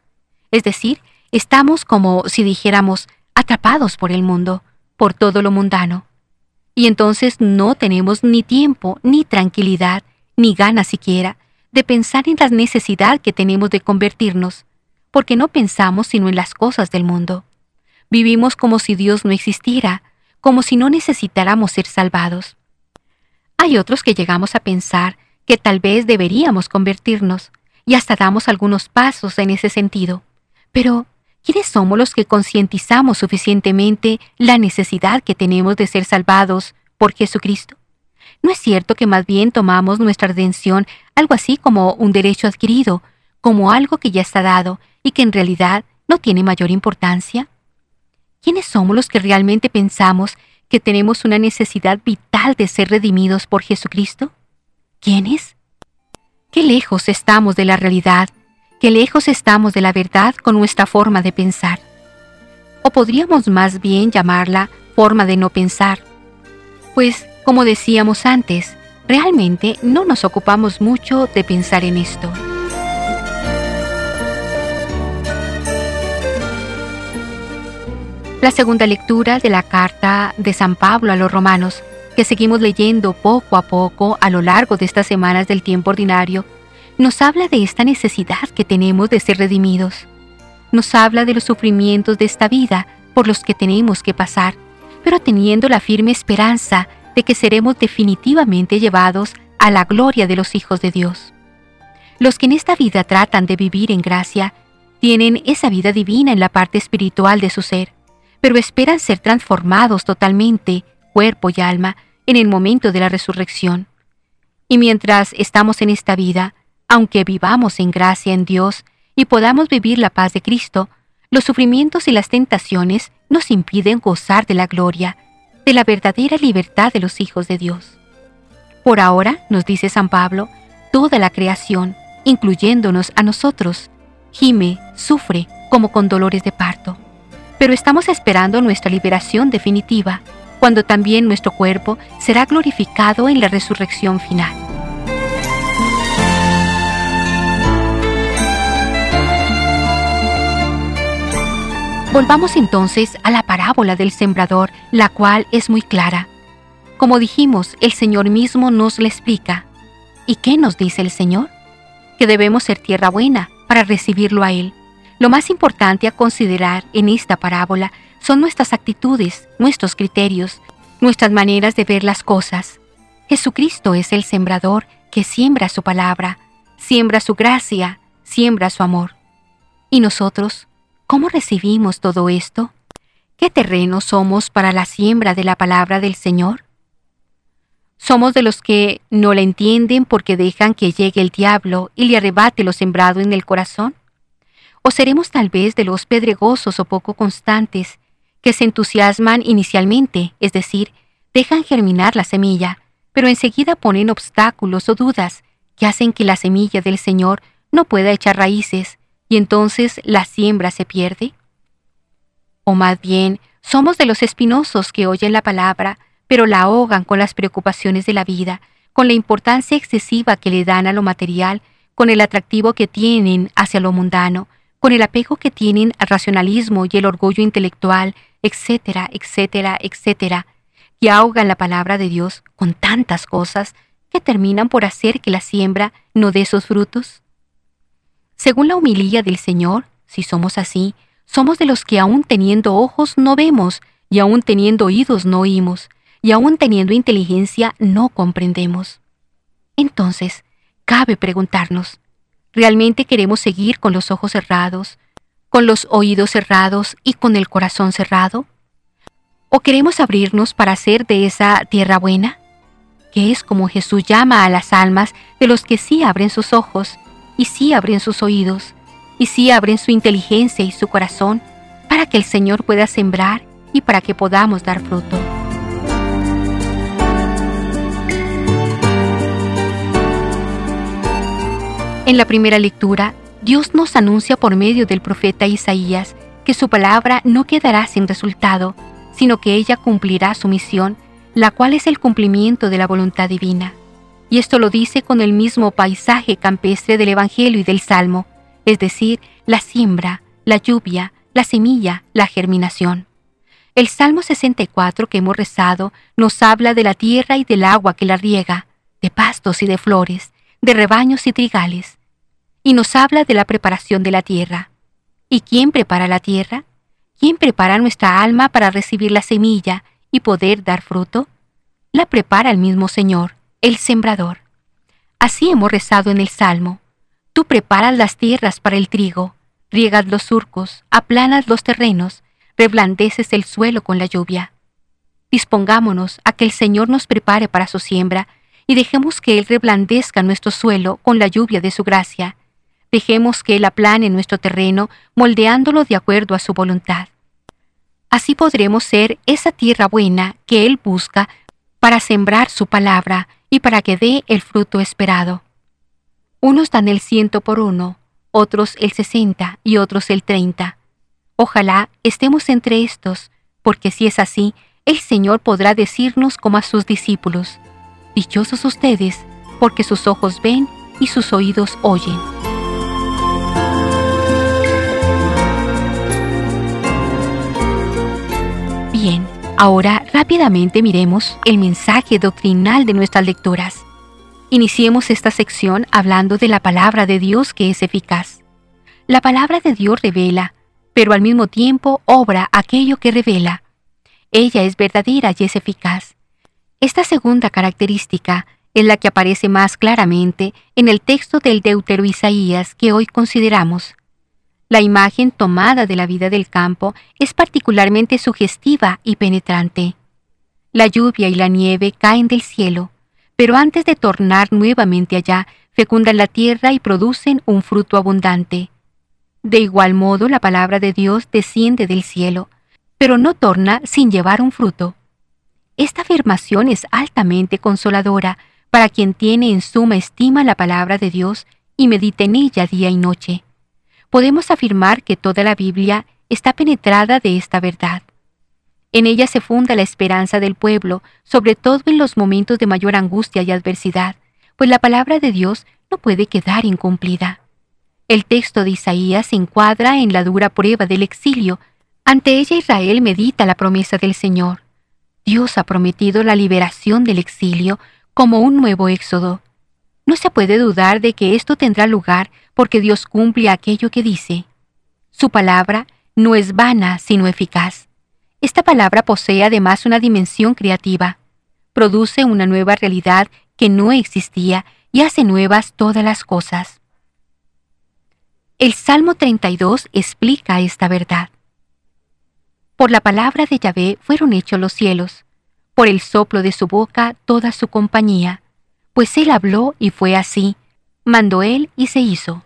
Es decir, estamos como si dijéramos atrapados por el mundo, por todo lo mundano. Y entonces no tenemos ni tiempo, ni tranquilidad, ni ganas siquiera de pensar en la necesidad que tenemos de convertirnos, porque no pensamos sino en las cosas del mundo. Vivimos como si Dios no existiera, como si no necesitáramos ser salvados. Hay otros que llegamos a pensar que tal vez deberíamos convertirnos, y hasta damos algunos pasos en ese sentido. Pero, ¿quiénes somos los que concientizamos suficientemente la necesidad que tenemos de ser salvados por Jesucristo? ¿No es cierto que más bien tomamos nuestra redención algo así como un derecho adquirido, como algo que ya está dado y que en realidad no tiene mayor importancia? ¿Quiénes somos los que realmente pensamos que tenemos una necesidad vital de ser redimidos por Jesucristo? ¿Quiénes? Qué lejos estamos de la realidad, qué lejos estamos de la verdad con nuestra forma de pensar. O podríamos más bien llamarla forma de no pensar. Pues, como decíamos antes, realmente no nos ocupamos mucho de pensar en esto. La segunda lectura de la carta de San Pablo a los romanos, que seguimos leyendo poco a poco a lo largo de estas semanas del tiempo ordinario, nos habla de esta necesidad que tenemos de ser redimidos. Nos habla de los sufrimientos de esta vida por los que tenemos que pasar, pero teniendo la firme esperanza de que seremos definitivamente llevados a la gloria de los hijos de Dios. Los que en esta vida tratan de vivir en gracia, tienen esa vida divina en la parte espiritual de su ser pero esperan ser transformados totalmente, cuerpo y alma, en el momento de la resurrección. Y mientras estamos en esta vida, aunque vivamos en gracia en Dios y podamos vivir la paz de Cristo, los sufrimientos y las tentaciones nos impiden gozar de la gloria, de la verdadera libertad de los hijos de Dios. Por ahora, nos dice San Pablo, toda la creación, incluyéndonos a nosotros, gime, sufre como con dolores de parto pero estamos esperando nuestra liberación definitiva, cuando también nuestro cuerpo será glorificado en la resurrección final. Volvamos entonces a la parábola del sembrador, la cual es muy clara. Como dijimos, el Señor mismo nos la explica. ¿Y qué nos dice el Señor? Que debemos ser tierra buena para recibirlo a Él lo más importante a considerar en esta parábola son nuestras actitudes, nuestros criterios, nuestras maneras de ver las cosas. Jesucristo es el sembrador que siembra su palabra, siembra su gracia, siembra su amor. ¿Y nosotros? ¿Cómo recibimos todo esto? ¿Qué terreno somos para la siembra de la palabra del Señor? ¿Somos de los que no la entienden porque dejan que llegue el diablo y le arrebate lo sembrado en el corazón? ¿O seremos tal vez de los pedregosos o poco constantes, que se entusiasman inicialmente, es decir, dejan germinar la semilla, pero enseguida ponen obstáculos o dudas que hacen que la semilla del Señor no pueda echar raíces y entonces la siembra se pierde? O más bien, somos de los espinosos que oyen la palabra, pero la ahogan con las preocupaciones de la vida, con la importancia excesiva que le dan a lo material, con el atractivo que tienen hacia lo mundano, con el apego que tienen al racionalismo y el orgullo intelectual, etcétera, etcétera, etcétera, que ahogan la palabra de Dios con tantas cosas que terminan por hacer que la siembra no dé sus frutos? Según la humilía del Señor, si somos así, somos de los que aún teniendo ojos no vemos, y aún teniendo oídos no oímos, y aún teniendo inteligencia no comprendemos. Entonces, cabe preguntarnos, ¿Realmente queremos seguir con los ojos cerrados, con los oídos cerrados y con el corazón cerrado? ¿O queremos abrirnos para hacer de esa tierra buena? Que es como Jesús llama a las almas de los que sí abren sus ojos y sí abren sus oídos y sí abren su inteligencia y su corazón para que el Señor pueda sembrar y para que podamos dar fruto. En la primera lectura, Dios nos anuncia por medio del profeta Isaías que su palabra no quedará sin resultado, sino que ella cumplirá su misión, la cual es el cumplimiento de la voluntad divina. Y esto lo dice con el mismo paisaje campestre del Evangelio y del Salmo, es decir, la siembra, la lluvia, la semilla, la germinación. El Salmo 64 que hemos rezado nos habla de la tierra y del agua que la riega, de pastos y de flores, de rebaños y trigales, y nos habla de la preparación de la tierra. ¿Y quién prepara la tierra? ¿Quién prepara nuestra alma para recibir la semilla y poder dar fruto? La prepara el mismo Señor, el sembrador. Así hemos rezado en el Salmo. Tú preparas las tierras para el trigo, riegas los surcos, aplanas los terrenos, reblandeces el suelo con la lluvia. Dispongámonos a que el Señor nos prepare para su siembra y dejemos que Él reblandezca nuestro suelo con la lluvia de su gracia. Dejemos que Él aplane nuestro terreno, moldeándolo de acuerdo a su voluntad. Así podremos ser esa tierra buena que Él busca para sembrar su palabra y para que dé el fruto esperado. Unos dan el ciento por uno, otros el sesenta y otros el treinta. Ojalá estemos entre estos, porque si es así, el Señor podrá decirnos como a sus discípulos, Dichosos ustedes, porque sus ojos ven y sus oídos oyen. Bien, ahora rápidamente miremos el mensaje doctrinal de nuestras lecturas. Iniciemos esta sección hablando de la palabra de Dios que es eficaz. La palabra de Dios revela, pero al mismo tiempo obra aquello que revela. Ella es verdadera y es eficaz. Esta segunda característica es la que aparece más claramente en el texto del Deutero Isaías que hoy consideramos. La imagen tomada de la vida del campo es particularmente sugestiva y penetrante. La lluvia y la nieve caen del cielo, pero antes de tornar nuevamente allá, fecundan la tierra y producen un fruto abundante. De igual modo, la palabra de Dios desciende del cielo, pero no torna sin llevar un fruto. Esta afirmación es altamente consoladora para quien tiene en suma estima la palabra de Dios y medita en ella día y noche. Podemos afirmar que toda la Biblia está penetrada de esta verdad. En ella se funda la esperanza del pueblo, sobre todo en los momentos de mayor angustia y adversidad, pues la palabra de Dios no puede quedar incumplida. El texto de Isaías se encuadra en la dura prueba del exilio. Ante ella Israel medita la promesa del Señor. Dios ha prometido la liberación del exilio como un nuevo éxodo. No se puede dudar de que esto tendrá lugar porque Dios cumple aquello que dice. Su palabra no es vana, sino eficaz. Esta palabra posee además una dimensión creativa. Produce una nueva realidad que no existía y hace nuevas todas las cosas. El Salmo 32 explica esta verdad. Por la palabra de Yahvé fueron hechos los cielos, por el soplo de su boca toda su compañía, pues él habló y fue así, mandó él y se hizo.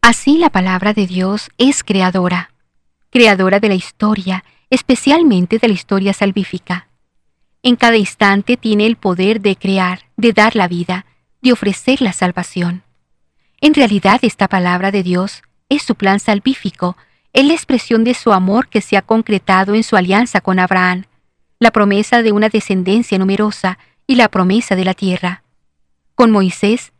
Así la palabra de Dios es creadora, creadora de la historia, especialmente de la historia salvífica. En cada instante tiene el poder de crear, de dar la vida, de ofrecer la salvación. En realidad esta palabra de Dios es su plan salvífico, es la expresión de su amor que se ha concretado en su alianza con Abraham, la promesa de una descendencia numerosa y la promesa de la tierra. Con Moisés,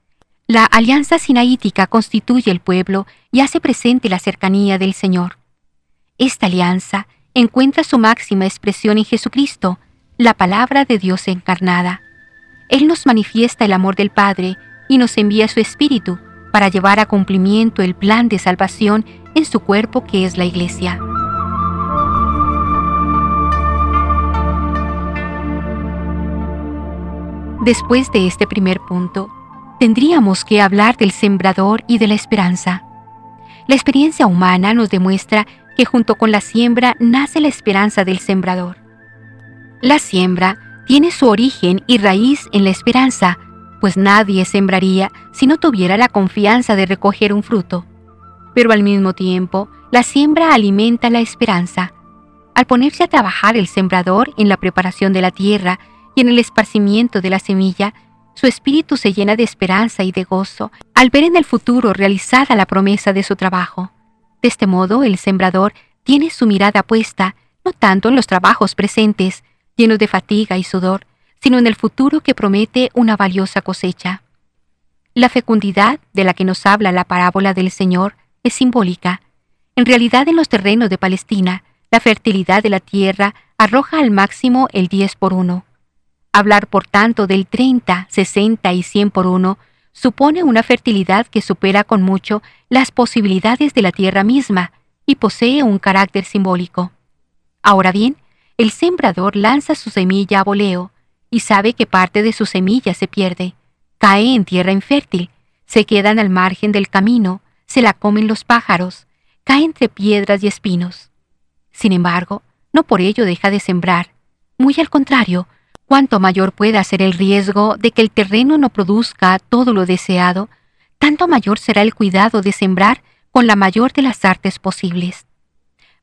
la alianza sinaítica constituye el pueblo y hace presente la cercanía del Señor. Esta alianza encuentra su máxima expresión en Jesucristo, la palabra de Dios encarnada. Él nos manifiesta el amor del Padre y nos envía su Espíritu para llevar a cumplimiento el plan de salvación en su cuerpo que es la Iglesia. Después de este primer punto, tendríamos que hablar del sembrador y de la esperanza. La experiencia humana nos demuestra que junto con la siembra nace la esperanza del sembrador. La siembra tiene su origen y raíz en la esperanza, pues nadie sembraría si no tuviera la confianza de recoger un fruto. Pero al mismo tiempo, la siembra alimenta la esperanza. Al ponerse a trabajar el sembrador en la preparación de la tierra y en el esparcimiento de la semilla, su espíritu se llena de esperanza y de gozo al ver en el futuro realizada la promesa de su trabajo. De este modo, el sembrador tiene su mirada puesta no tanto en los trabajos presentes, llenos de fatiga y sudor, sino en el futuro que promete una valiosa cosecha. La fecundidad de la que nos habla la parábola del Señor es simbólica. En realidad en los terrenos de Palestina, la fertilidad de la tierra arroja al máximo el 10 por 1. Hablar, por tanto, del 30, 60 y 100 por 1 supone una fertilidad que supera con mucho las posibilidades de la tierra misma y posee un carácter simbólico. Ahora bien, el sembrador lanza su semilla a voleo y sabe que parte de su semilla se pierde, cae en tierra infértil, se quedan al margen del camino, se la comen los pájaros, cae entre piedras y espinos. Sin embargo, no por ello deja de sembrar, muy al contrario, cuanto mayor pueda ser el riesgo de que el terreno no produzca todo lo deseado, tanto mayor será el cuidado de sembrar con la mayor de las artes posibles.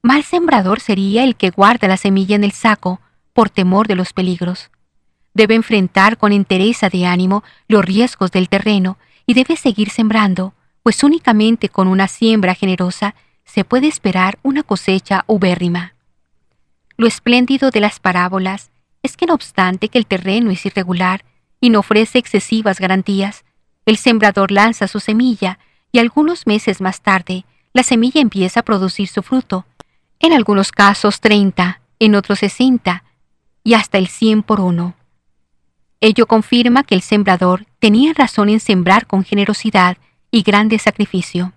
Mal sembrador sería el que guarda la semilla en el saco por temor de los peligros. Debe enfrentar con entereza de ánimo los riesgos del terreno y debe seguir sembrando, pues únicamente con una siembra generosa se puede esperar una cosecha ubérrima. Lo espléndido de las parábolas es que no obstante que el terreno es irregular y no ofrece excesivas garantías, el sembrador lanza su semilla y algunos meses más tarde la semilla empieza a producir su fruto, en algunos casos 30, en otros 60 y hasta el 100 por uno. Ello confirma que el sembrador tenía razón en sembrar con generosidad y grande sacrificio.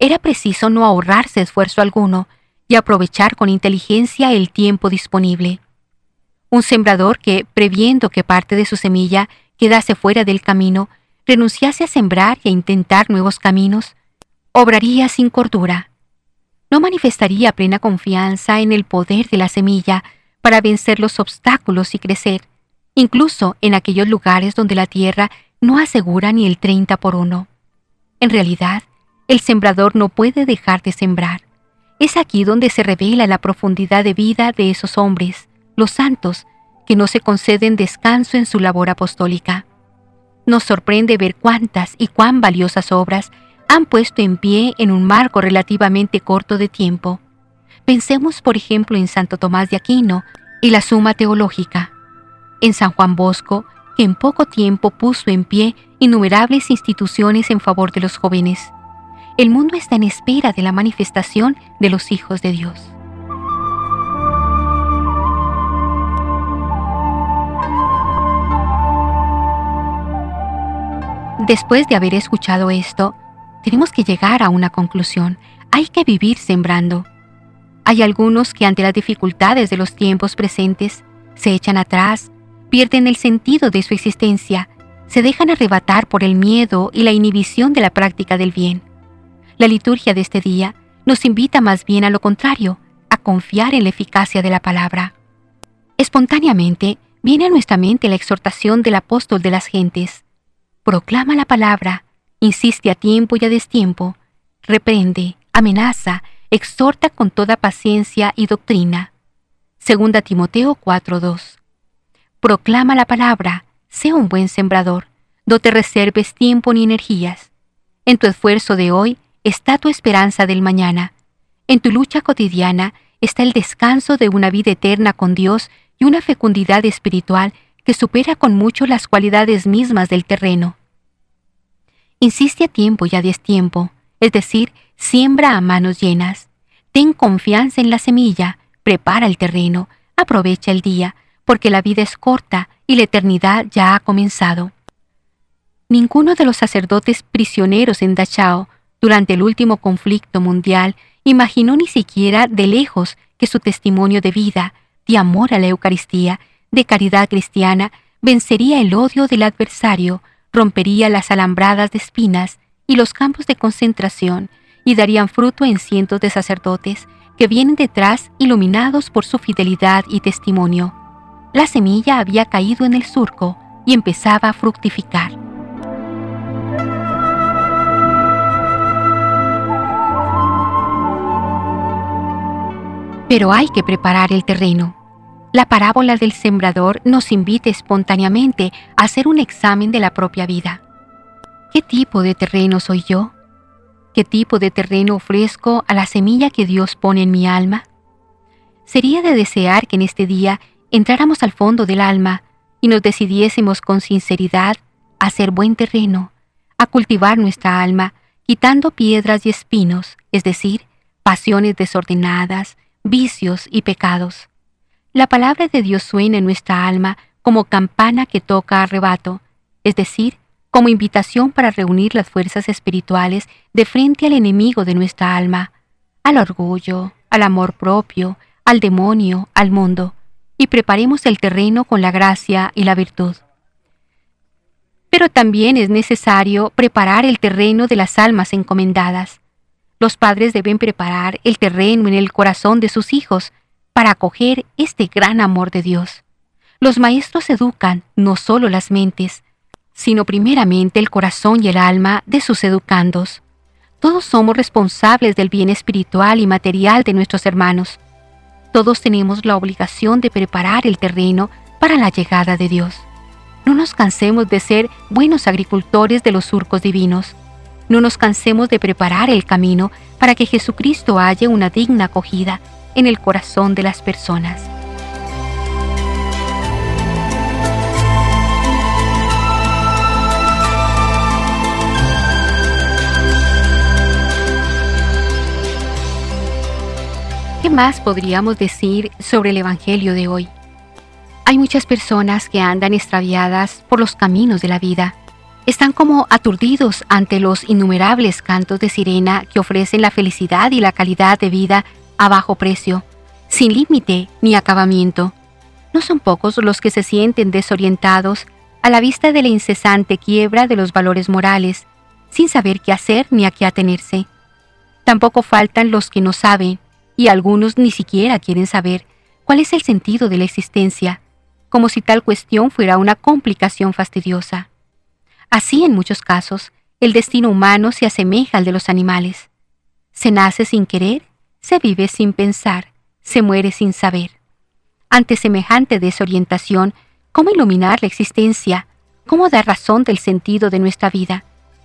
Era preciso no ahorrarse esfuerzo alguno y aprovechar con inteligencia el tiempo disponible. Un sembrador que, previendo que parte de su semilla quedase fuera del camino, renunciase a sembrar y a intentar nuevos caminos, obraría sin cordura. No manifestaría plena confianza en el poder de la semilla para vencer los obstáculos y crecer, incluso en aquellos lugares donde la tierra no asegura ni el 30 por uno. En realidad, el sembrador no puede dejar de sembrar. Es aquí donde se revela la profundidad de vida de esos hombres, los santos, que no se conceden descanso en su labor apostólica. Nos sorprende ver cuántas y cuán valiosas obras han puesto en pie en un marco relativamente corto de tiempo. Pensemos, por ejemplo, en Santo Tomás de Aquino y la Suma Teológica, en San Juan Bosco, que en poco tiempo puso en pie innumerables instituciones en favor de los jóvenes. El mundo está en espera de la manifestación de los hijos de Dios. Después de haber escuchado esto, tenemos que llegar a una conclusión. Hay que vivir sembrando. Hay algunos que ante las dificultades de los tiempos presentes se echan atrás, pierden el sentido de su existencia, se dejan arrebatar por el miedo y la inhibición de la práctica del bien. La liturgia de este día nos invita más bien a lo contrario, a confiar en la eficacia de la palabra. Espontáneamente viene a nuestra mente la exhortación del apóstol de las gentes. Proclama la palabra, insiste a tiempo y a destiempo, reprende, amenaza, exhorta con toda paciencia y doctrina. Segunda Timoteo 4:2 Proclama la palabra, sea un buen sembrador, no te reserves tiempo ni energías. En tu esfuerzo de hoy está tu esperanza del mañana. En tu lucha cotidiana está el descanso de una vida eterna con Dios y una fecundidad espiritual que supera con mucho las cualidades mismas del terreno. Insiste a tiempo y a destiempo, es decir, siembra a manos llenas. Ten confianza en la semilla, prepara el terreno, aprovecha el día, porque la vida es corta y la eternidad ya ha comenzado. Ninguno de los sacerdotes prisioneros en Dachau durante el último conflicto mundial imaginó ni siquiera de lejos que su testimonio de vida, de amor a la Eucaristía, de caridad cristiana, vencería el odio del adversario, rompería las alambradas de espinas y los campos de concentración y darían fruto en cientos de sacerdotes que vienen detrás iluminados por su fidelidad y testimonio. La semilla había caído en el surco y empezaba a fructificar. Pero hay que preparar el terreno. La parábola del sembrador nos invita espontáneamente a hacer un examen de la propia vida. ¿Qué tipo de terreno soy yo? ¿Qué tipo de terreno ofrezco a la semilla que Dios pone en mi alma? Sería de desear que en este día entráramos al fondo del alma y nos decidiésemos con sinceridad a hacer buen terreno, a cultivar nuestra alma, quitando piedras y espinos, es decir, pasiones desordenadas, vicios y pecados. La palabra de Dios suena en nuestra alma como campana que toca arrebato, es decir, como invitación para reunir las fuerzas espirituales de frente al enemigo de nuestra alma, al orgullo, al amor propio, al demonio, al mundo y preparemos el terreno con la gracia y la virtud. Pero también es necesario preparar el terreno de las almas encomendadas. Los padres deben preparar el terreno en el corazón de sus hijos para acoger este gran amor de Dios. Los maestros educan no solo las mentes, sino primeramente el corazón y el alma de sus educandos. Todos somos responsables del bien espiritual y material de nuestros hermanos. Todos tenemos la obligación de preparar el terreno para la llegada de Dios. No nos cansemos de ser buenos agricultores de los surcos divinos. No nos cansemos de preparar el camino para que Jesucristo haya una digna acogida en el corazón de las personas. ¿Qué más podríamos decir sobre el Evangelio de hoy? Hay muchas personas que andan extraviadas por los caminos de la vida. Están como aturdidos ante los innumerables cantos de sirena que ofrecen la felicidad y la calidad de vida a bajo precio, sin límite ni acabamiento. No son pocos los que se sienten desorientados a la vista de la incesante quiebra de los valores morales, sin saber qué hacer ni a qué atenerse. Tampoco faltan los que no saben y algunos ni siquiera quieren saber cuál es el sentido de la existencia, como si tal cuestión fuera una complicación fastidiosa. Así, en muchos casos, el destino humano se asemeja al de los animales. Se nace sin querer, se vive sin pensar, se muere sin saber. Ante semejante desorientación, ¿cómo iluminar la existencia? ¿Cómo dar razón del sentido de nuestra vida?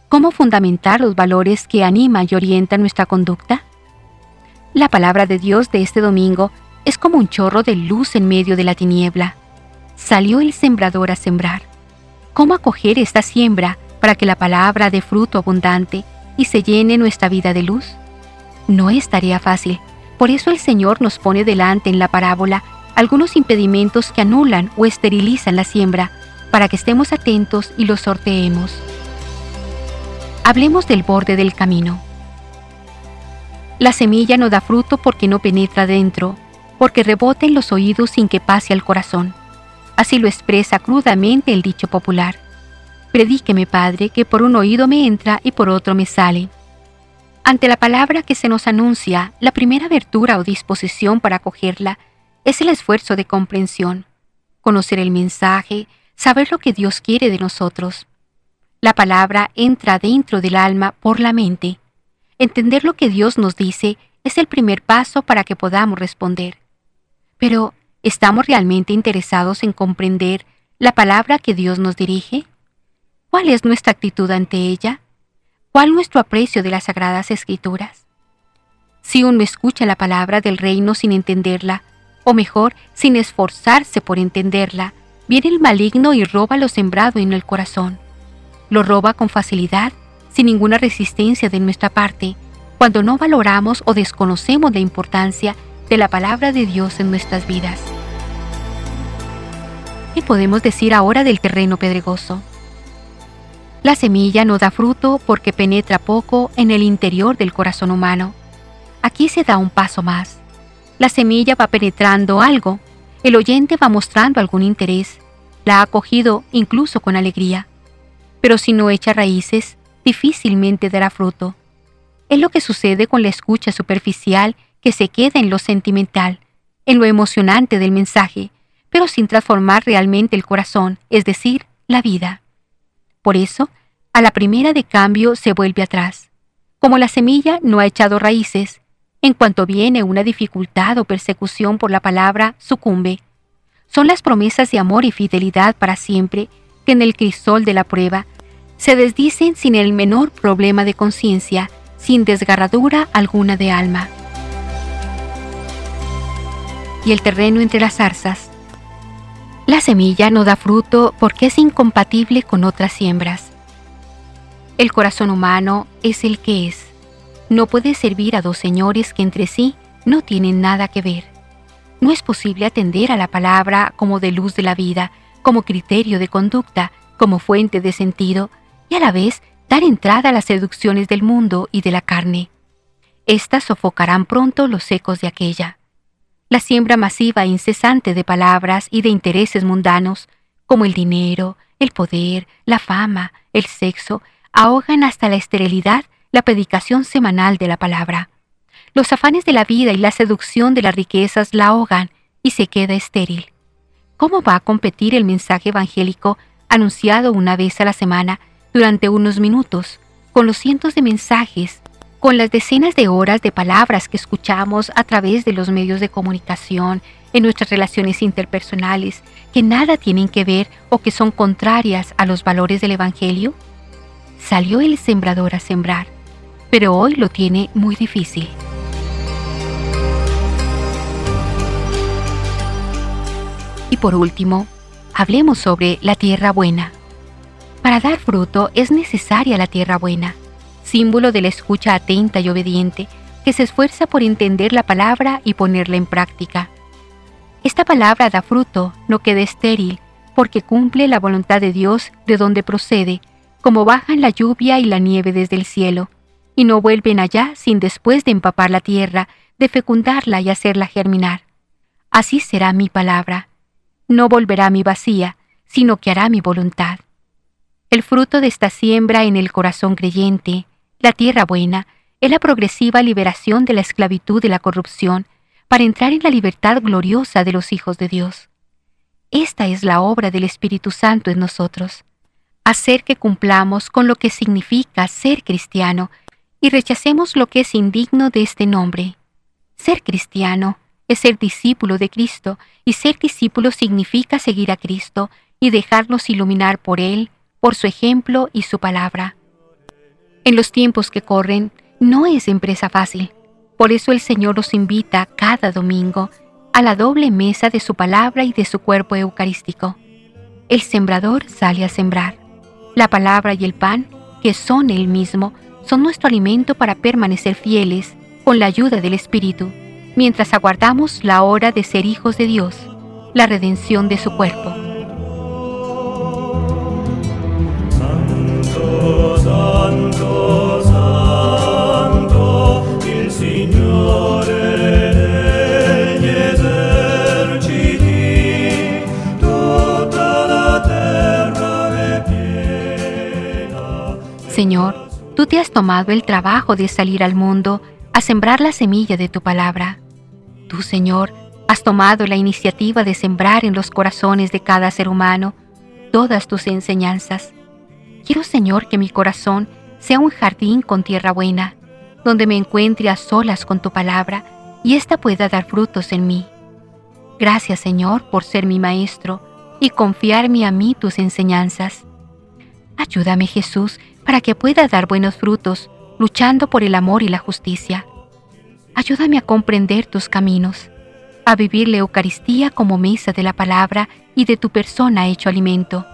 ¿Cómo fundamentar los valores que animan y orientan nuestra conducta? La palabra de Dios de este domingo es como un chorro de luz en medio de la tiniebla. Salió el sembrador a sembrar. ¿Cómo acoger esta siembra para que la palabra dé fruto abundante y se llene nuestra vida de luz? No es tarea fácil. Por eso el Señor nos pone delante en la parábola algunos impedimentos que anulan o esterilizan la siembra, para que estemos atentos y los sorteemos. Hablemos del borde del camino. La semilla no da fruto porque no penetra dentro, porque rebota en los oídos sin que pase al corazón. Así lo expresa crudamente el dicho popular. Predíqueme, Padre, que por un oído me entra y por otro me sale. Ante la palabra que se nos anuncia, la primera abertura o disposición para acogerla es el esfuerzo de comprensión, conocer el mensaje, saber lo que Dios quiere de nosotros. La palabra entra dentro del alma por la mente Entender lo que Dios nos dice es el primer paso para que podamos responder. Pero, ¿estamos realmente interesados en comprender la palabra que Dios nos dirige? ¿Cuál es nuestra actitud ante ella? ¿Cuál nuestro aprecio de las sagradas escrituras? Si uno escucha la palabra del reino sin entenderla, o mejor, sin esforzarse por entenderla, viene el maligno y roba lo sembrado en el corazón. Lo roba con facilidad sin ninguna resistencia de nuestra parte, cuando no valoramos o desconocemos la importancia de la palabra de Dios en nuestras vidas. ¿Qué podemos decir ahora del terreno pedregoso? La semilla no da fruto porque penetra poco en el interior del corazón humano. Aquí se da un paso más. La semilla va penetrando algo, el oyente va mostrando algún interés, la ha acogido incluso con alegría. Pero si no echa raíces, difícilmente dará fruto. Es lo que sucede con la escucha superficial que se queda en lo sentimental, en lo emocionante del mensaje, pero sin transformar realmente el corazón, es decir, la vida. Por eso, a la primera de cambio se vuelve atrás. Como la semilla no ha echado raíces, en cuanto viene una dificultad o persecución por la palabra, sucumbe. Son las promesas de amor y fidelidad para siempre que en el crisol de la prueba se desdicen sin el menor problema de conciencia, sin desgarradura alguna de alma. Y el terreno entre las zarzas. La semilla no da fruto porque es incompatible con otras siembras. El corazón humano es el que es. No puede servir a dos señores que entre sí no tienen nada que ver. No es posible atender a la palabra como de luz de la vida, como criterio de conducta, como fuente de sentido, a la vez dar entrada a las seducciones del mundo y de la carne. Estas sofocarán pronto los ecos de aquella. La siembra masiva e incesante de palabras y de intereses mundanos, como el dinero, el poder, la fama, el sexo, ahogan hasta la esterilidad la predicación semanal de la palabra. Los afanes de la vida y la seducción de las riquezas la ahogan y se queda estéril. ¿Cómo va a competir el mensaje evangélico anunciado una vez a la semana durante unos minutos con los cientos de mensajes con las decenas de horas de palabras que escuchamos a través de los medios de comunicación, en nuestras relaciones interpersonales, que nada tienen que ver o que son contrarias a los valores del Evangelio? Salió el sembrador a sembrar, pero hoy lo tiene muy difícil. Y por último, hablemos sobre la tierra buena. Para dar fruto es necesaria la tierra buena, símbolo de la escucha atenta y obediente que se esfuerza por entender la palabra y ponerla en práctica. Esta palabra da fruto, no queda estéril, porque cumple la voluntad de Dios de donde procede, como bajan la lluvia y la nieve desde el cielo, y no vuelven allá sin después de empapar la tierra, de fecundarla y hacerla germinar. Así será mi palabra. No volverá mi vacía, sino que hará mi voluntad. El fruto de esta siembra en el corazón creyente, la tierra buena, es la progresiva liberación de la esclavitud de la corrupción, para entrar en la libertad gloriosa de los hijos de Dios. Esta es la obra del Espíritu Santo en nosotros, hacer que cumplamos con lo que significa ser cristiano y rechacemos lo que es indigno de este nombre. Ser cristiano es ser discípulo de Cristo y ser discípulo significa seguir a Cristo y dejarnos iluminar por Él, por su ejemplo y su palabra. En los tiempos que corren, no es empresa fácil. Por eso el Señor nos invita cada domingo a la doble mesa de su palabra y de su cuerpo eucarístico. El sembrador sale a sembrar. La palabra y el pan, que son el mismo, son nuestro alimento para permanecer fieles con la ayuda del Espíritu, mientras aguardamos la hora de ser hijos de Dios, la redención de su cuerpo. Señor, tú te has tomado el trabajo de salir al mundo a sembrar la semilla de tu palabra. Tú, Señor, has tomado la iniciativa de sembrar en los corazones de cada ser humano todas tus enseñanzas. Quiero, Señor, que mi corazón sea un jardín con tierra buena, donde me encuentre a solas con tu palabra y ésta pueda dar frutos en mí. Gracias, Señor, por ser mi maestro y confiarme a mí tus enseñanzas. Ayúdame, Jesús, para que pueda dar buenos frutos, luchando por el amor y la justicia. Ayúdame a comprender tus caminos, a vivir la Eucaristía como mesa de la palabra y de tu persona hecho alimento.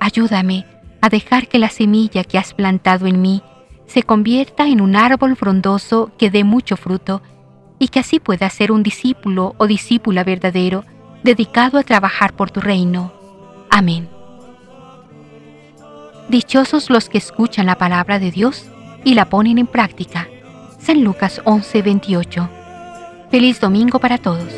Ayúdame a dejar que la semilla que has plantado en mí se convierta en un árbol frondoso que dé mucho fruto y que así pueda ser un discípulo o discípula verdadero dedicado a trabajar por tu reino. Amén. Dichosos los que escuchan la palabra de Dios y la ponen en práctica. San Lucas 11:28. Feliz domingo para todos.